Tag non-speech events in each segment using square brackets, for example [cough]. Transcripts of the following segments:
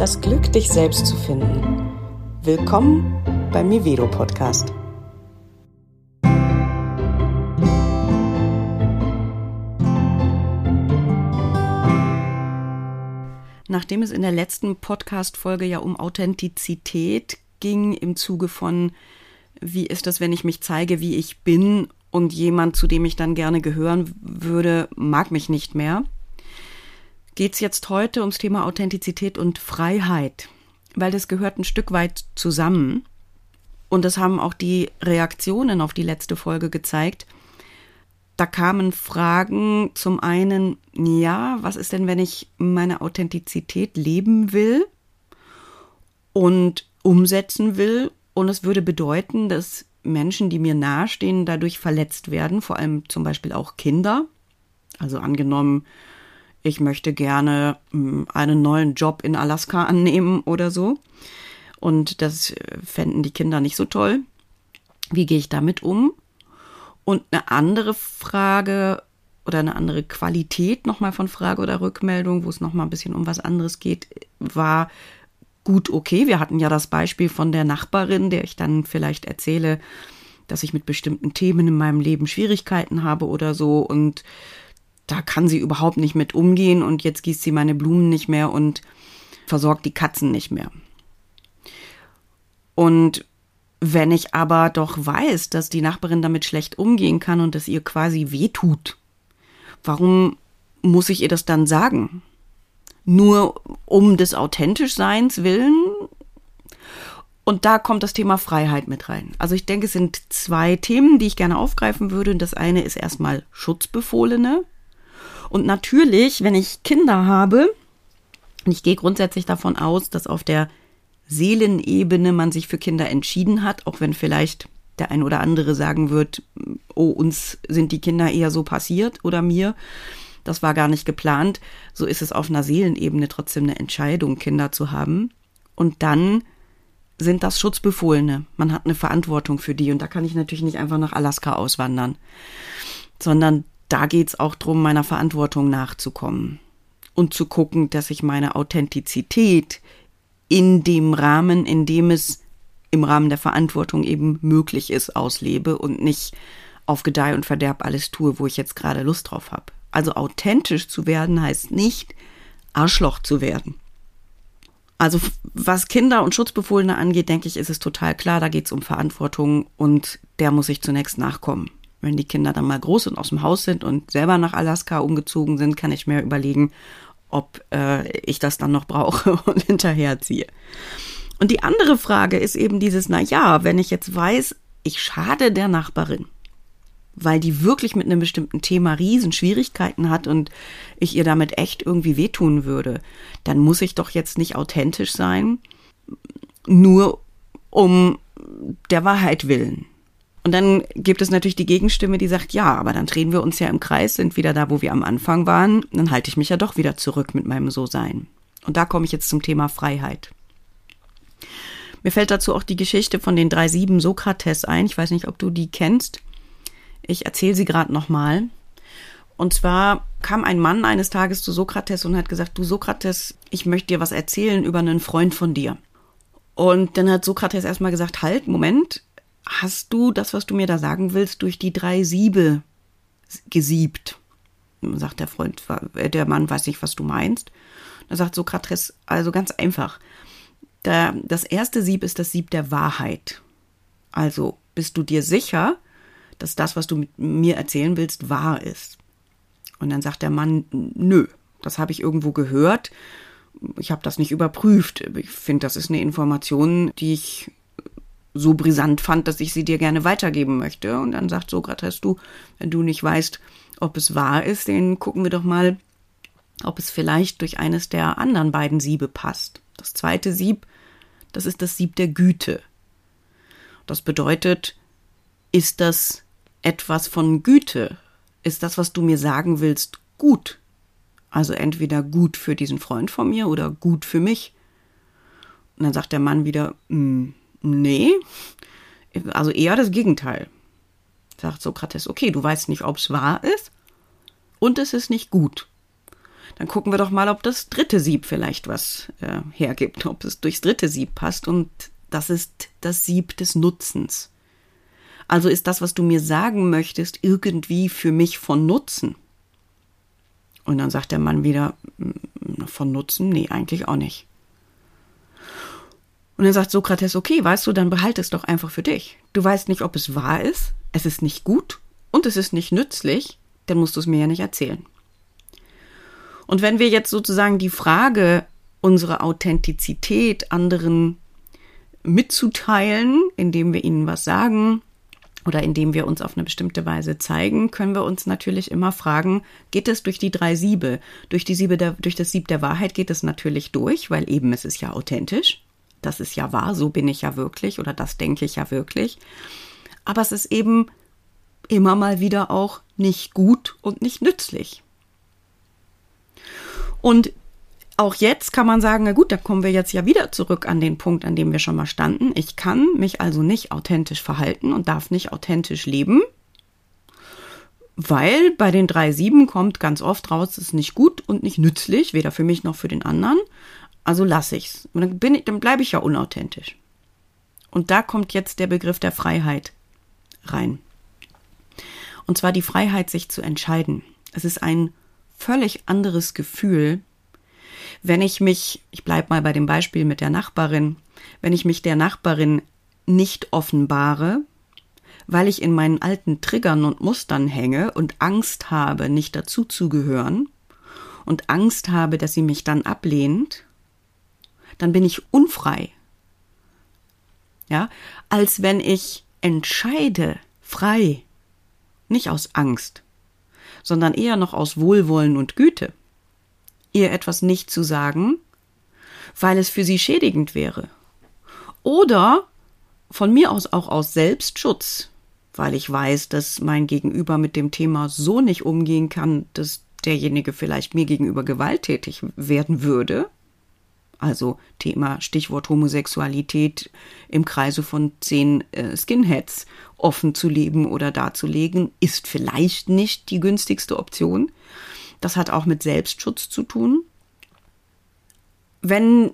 das Glück, dich selbst zu finden. Willkommen beim Mivedo Podcast. Nachdem es in der letzten Podcast-Folge ja um Authentizität ging, im Zuge von, wie ist das, wenn ich mich zeige, wie ich bin und jemand, zu dem ich dann gerne gehören würde, mag mich nicht mehr, geht es jetzt heute ums Thema Authentizität und Freiheit, weil das gehört ein Stück weit zusammen. Und das haben auch die Reaktionen auf die letzte Folge gezeigt. Da kamen Fragen zum einen, ja, was ist denn, wenn ich meine Authentizität leben will und umsetzen will? Und es würde bedeuten, dass Menschen, die mir nahestehen, dadurch verletzt werden, vor allem zum Beispiel auch Kinder. Also angenommen, ich möchte gerne hm, einen neuen Job in Alaska [laughs] annehmen oder so. Und das äh, fänden die Kinder nicht so toll. Wie gehe ich damit um? Und eine andere Frage oder eine andere Qualität nochmal von Frage oder Rückmeldung, wo es nochmal ein bisschen um was anderes geht, war gut okay. Wir hatten ja das Beispiel von der Nachbarin, der ich dann vielleicht erzähle, dass ich mit bestimmten Themen in meinem Leben Schwierigkeiten habe oder so und da kann sie überhaupt nicht mit umgehen und jetzt gießt sie meine Blumen nicht mehr und versorgt die Katzen nicht mehr. Und wenn ich aber doch weiß, dass die Nachbarin damit schlecht umgehen kann und es ihr quasi wehtut, warum muss ich ihr das dann sagen? Nur um des Authentischseins willen? Und da kommt das Thema Freiheit mit rein. Also ich denke, es sind zwei Themen, die ich gerne aufgreifen würde. Das eine ist erstmal Schutzbefohlene. Und natürlich, wenn ich Kinder habe, und ich gehe grundsätzlich davon aus, dass auf der Seelenebene man sich für Kinder entschieden hat, auch wenn vielleicht der ein oder andere sagen wird, oh, uns sind die Kinder eher so passiert oder mir. Das war gar nicht geplant. So ist es auf einer Seelenebene trotzdem eine Entscheidung, Kinder zu haben. Und dann sind das Schutzbefohlene. Man hat eine Verantwortung für die. Und da kann ich natürlich nicht einfach nach Alaska auswandern, sondern da geht's auch drum, meiner Verantwortung nachzukommen und zu gucken, dass ich meine Authentizität in dem Rahmen, in dem es im Rahmen der Verantwortung eben möglich ist, auslebe und nicht auf Gedeih und Verderb alles tue, wo ich jetzt gerade Lust drauf habe. Also authentisch zu werden heißt nicht Arschloch zu werden. Also was Kinder und Schutzbefohlene angeht, denke ich, ist es total klar, da geht es um Verantwortung und der muss ich zunächst nachkommen. Wenn die Kinder dann mal groß und aus dem Haus sind und selber nach Alaska umgezogen sind, kann ich mir überlegen, ob äh, ich das dann noch brauche [laughs] und hinterherziehe. Und die andere Frage ist eben dieses, na ja, wenn ich jetzt weiß, ich schade der Nachbarin, weil die wirklich mit einem bestimmten Thema riesen Schwierigkeiten hat und ich ihr damit echt irgendwie wehtun würde, dann muss ich doch jetzt nicht authentisch sein, nur um der Wahrheit willen. Und dann gibt es natürlich die Gegenstimme, die sagt, ja, aber dann drehen wir uns ja im Kreis, sind wieder da, wo wir am Anfang waren, dann halte ich mich ja doch wieder zurück mit meinem So-Sein. Und da komme ich jetzt zum Thema Freiheit. Mir fällt dazu auch die Geschichte von den drei Sieben Sokrates ein. Ich weiß nicht, ob du die kennst. Ich erzähle sie gerade nochmal. Und zwar kam ein Mann eines Tages zu Sokrates und hat gesagt, du Sokrates, ich möchte dir was erzählen über einen Freund von dir. Und dann hat Sokrates erstmal gesagt, halt, Moment, hast du das, was du mir da sagen willst, durch die drei Siebe gesiebt? Sagt der Freund, der Mann weiß nicht, was du meinst. Da sagt Sokrates, also ganz einfach. Das erste Sieb ist das Sieb der Wahrheit. Also bist du dir sicher, dass das, was du mir erzählen willst, wahr ist? Und dann sagt der Mann, nö, das habe ich irgendwo gehört. Ich habe das nicht überprüft. Ich finde, das ist eine Information, die ich so brisant fand, dass ich sie dir gerne weitergeben möchte. Und dann sagt Sokrates, du, wenn du nicht weißt, ob es wahr ist, dann gucken wir doch mal, ob es vielleicht durch eines der anderen beiden Siebe passt. Das zweite Sieb, das ist das Sieb der Güte. Das bedeutet, ist das etwas von Güte? Ist das, was du mir sagen willst, gut? Also entweder gut für diesen Freund von mir oder gut für mich. Und dann sagt der Mann wieder, hm, Nee, also eher das Gegenteil. Sagt Sokrates, okay, du weißt nicht, ob es wahr ist und es ist nicht gut. dann gucken wir doch mal, ob das dritte Sieb vielleicht was äh, hergibt, ob es durchs dritte Sieb passt. Und das ist das Sieb des Nutzens. Also ist das, was du mir sagen möchtest, irgendwie für mich von Nutzen. Und dann sagt der Mann wieder, von Nutzen? Nee, eigentlich auch nicht. Und dann sagt Sokrates, okay, weißt du, dann behalte es doch einfach für dich. Du weißt nicht, ob es wahr ist, es ist nicht gut und es ist nicht nützlich, dann musst du es mir ja nicht erzählen. Und wenn wir jetzt sozusagen die Frage unserer Authentizität anderen mitzuteilen, indem wir ihnen was sagen oder indem wir uns auf eine bestimmte Weise zeigen, können wir uns natürlich immer fragen, geht es durch die drei Siebe? Durch die Siebe der, durch das Sieb der Wahrheit geht es natürlich durch, weil eben es ist ja authentisch. Das ist ja wahr, so bin ich ja wirklich oder das denke ich ja wirklich. Aber es ist eben immer mal wieder auch nicht gut und nicht nützlich. Und auch jetzt kann man sagen, na gut, da kommen wir jetzt ja wieder zurück an den Punkt, an dem wir schon mal standen. Ich kann mich also nicht authentisch verhalten und darf nicht authentisch leben, weil bei den drei Sieben kommt ganz oft raus, es ist nicht gut und nicht nützlich, weder für mich noch für den anderen. Also lasse ich's. Und dann bin ich, dann bleibe ich ja unauthentisch. Und da kommt jetzt der Begriff der Freiheit rein. Und zwar die Freiheit, sich zu entscheiden. Es ist ein völlig anderes Gefühl, wenn ich mich, ich bleibe mal bei dem Beispiel mit der Nachbarin, wenn ich mich der Nachbarin nicht offenbare, weil ich in meinen alten Triggern und Mustern hänge und Angst habe, nicht dazuzugehören und Angst habe, dass sie mich dann ablehnt, dann bin ich unfrei. Ja, als wenn ich entscheide, frei, nicht aus Angst, sondern eher noch aus Wohlwollen und Güte, ihr etwas nicht zu sagen, weil es für sie schädigend wäre. Oder von mir aus auch aus Selbstschutz, weil ich weiß, dass mein Gegenüber mit dem Thema so nicht umgehen kann, dass derjenige vielleicht mir gegenüber gewalttätig werden würde. Also Thema Stichwort Homosexualität im Kreise von zehn äh, Skinheads offen zu leben oder darzulegen, ist vielleicht nicht die günstigste Option. Das hat auch mit Selbstschutz zu tun. Wenn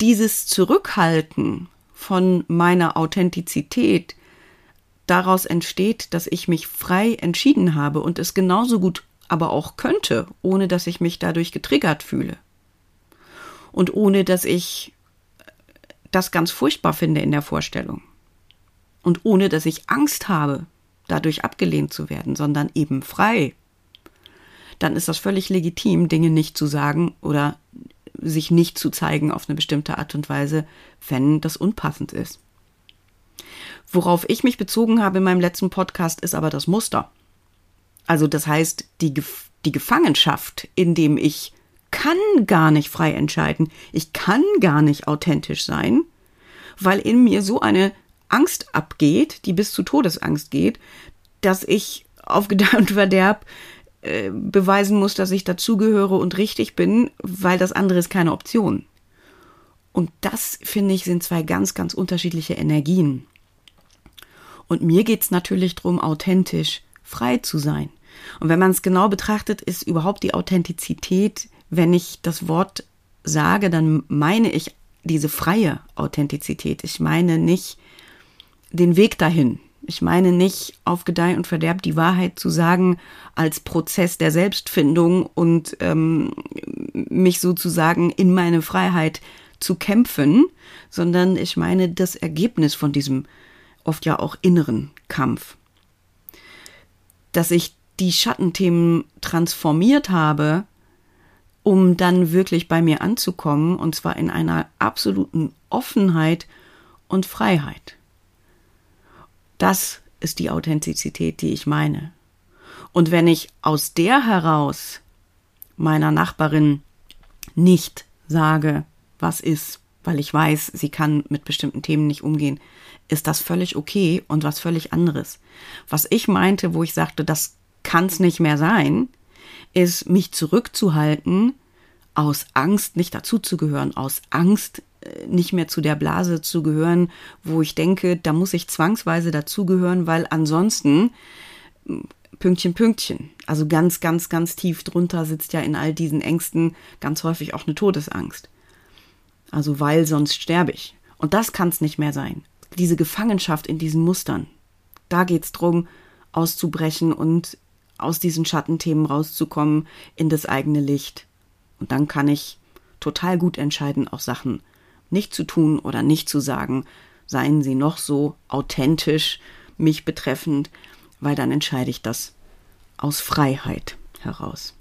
dieses Zurückhalten von meiner Authentizität daraus entsteht, dass ich mich frei entschieden habe und es genauso gut aber auch könnte, ohne dass ich mich dadurch getriggert fühle und ohne dass ich das ganz furchtbar finde in der Vorstellung und ohne dass ich Angst habe, dadurch abgelehnt zu werden, sondern eben frei, dann ist das völlig legitim, Dinge nicht zu sagen oder sich nicht zu zeigen auf eine bestimmte Art und Weise, wenn das unpassend ist. Worauf ich mich bezogen habe in meinem letzten Podcast ist aber das Muster. Also das heißt, die, die Gefangenschaft, in dem ich kann gar nicht frei entscheiden, ich kann gar nicht authentisch sein, weil in mir so eine Angst abgeht, die bis zu Todesangst geht, dass ich auf Gedeih und Verderb äh, beweisen muss, dass ich dazugehöre und richtig bin, weil das andere ist keine Option. Und das, finde ich, sind zwei ganz, ganz unterschiedliche Energien. Und mir geht es natürlich darum, authentisch frei zu sein. Und wenn man es genau betrachtet, ist überhaupt die Authentizität, wenn ich das Wort sage, dann meine ich diese freie Authentizität. Ich meine nicht den Weg dahin. Ich meine nicht auf Gedeih und Verderb die Wahrheit zu sagen als Prozess der Selbstfindung und ähm, mich sozusagen in meine Freiheit zu kämpfen, sondern ich meine das Ergebnis von diesem oft ja auch inneren Kampf. Dass ich die Schattenthemen transformiert habe, um dann wirklich bei mir anzukommen, und zwar in einer absoluten Offenheit und Freiheit. Das ist die Authentizität, die ich meine. Und wenn ich aus der heraus meiner Nachbarin nicht sage, was ist, weil ich weiß, sie kann mit bestimmten Themen nicht umgehen, ist das völlig okay und was völlig anderes. Was ich meinte, wo ich sagte, das kann es nicht mehr sein, ist mich zurückzuhalten aus Angst nicht dazuzugehören, aus Angst nicht mehr zu der Blase zu gehören, wo ich denke, da muss ich zwangsweise dazugehören, weil ansonsten Pünktchen, Pünktchen. Also ganz, ganz, ganz tief drunter sitzt ja in all diesen Ängsten ganz häufig auch eine Todesangst. Also weil sonst sterbe ich. Und das kann es nicht mehr sein. Diese Gefangenschaft in diesen Mustern. Da geht's drum, auszubrechen und aus diesen Schattenthemen rauszukommen in das eigene Licht. Und dann kann ich total gut entscheiden, auch Sachen nicht zu tun oder nicht zu sagen, seien sie noch so authentisch mich betreffend, weil dann entscheide ich das aus Freiheit heraus.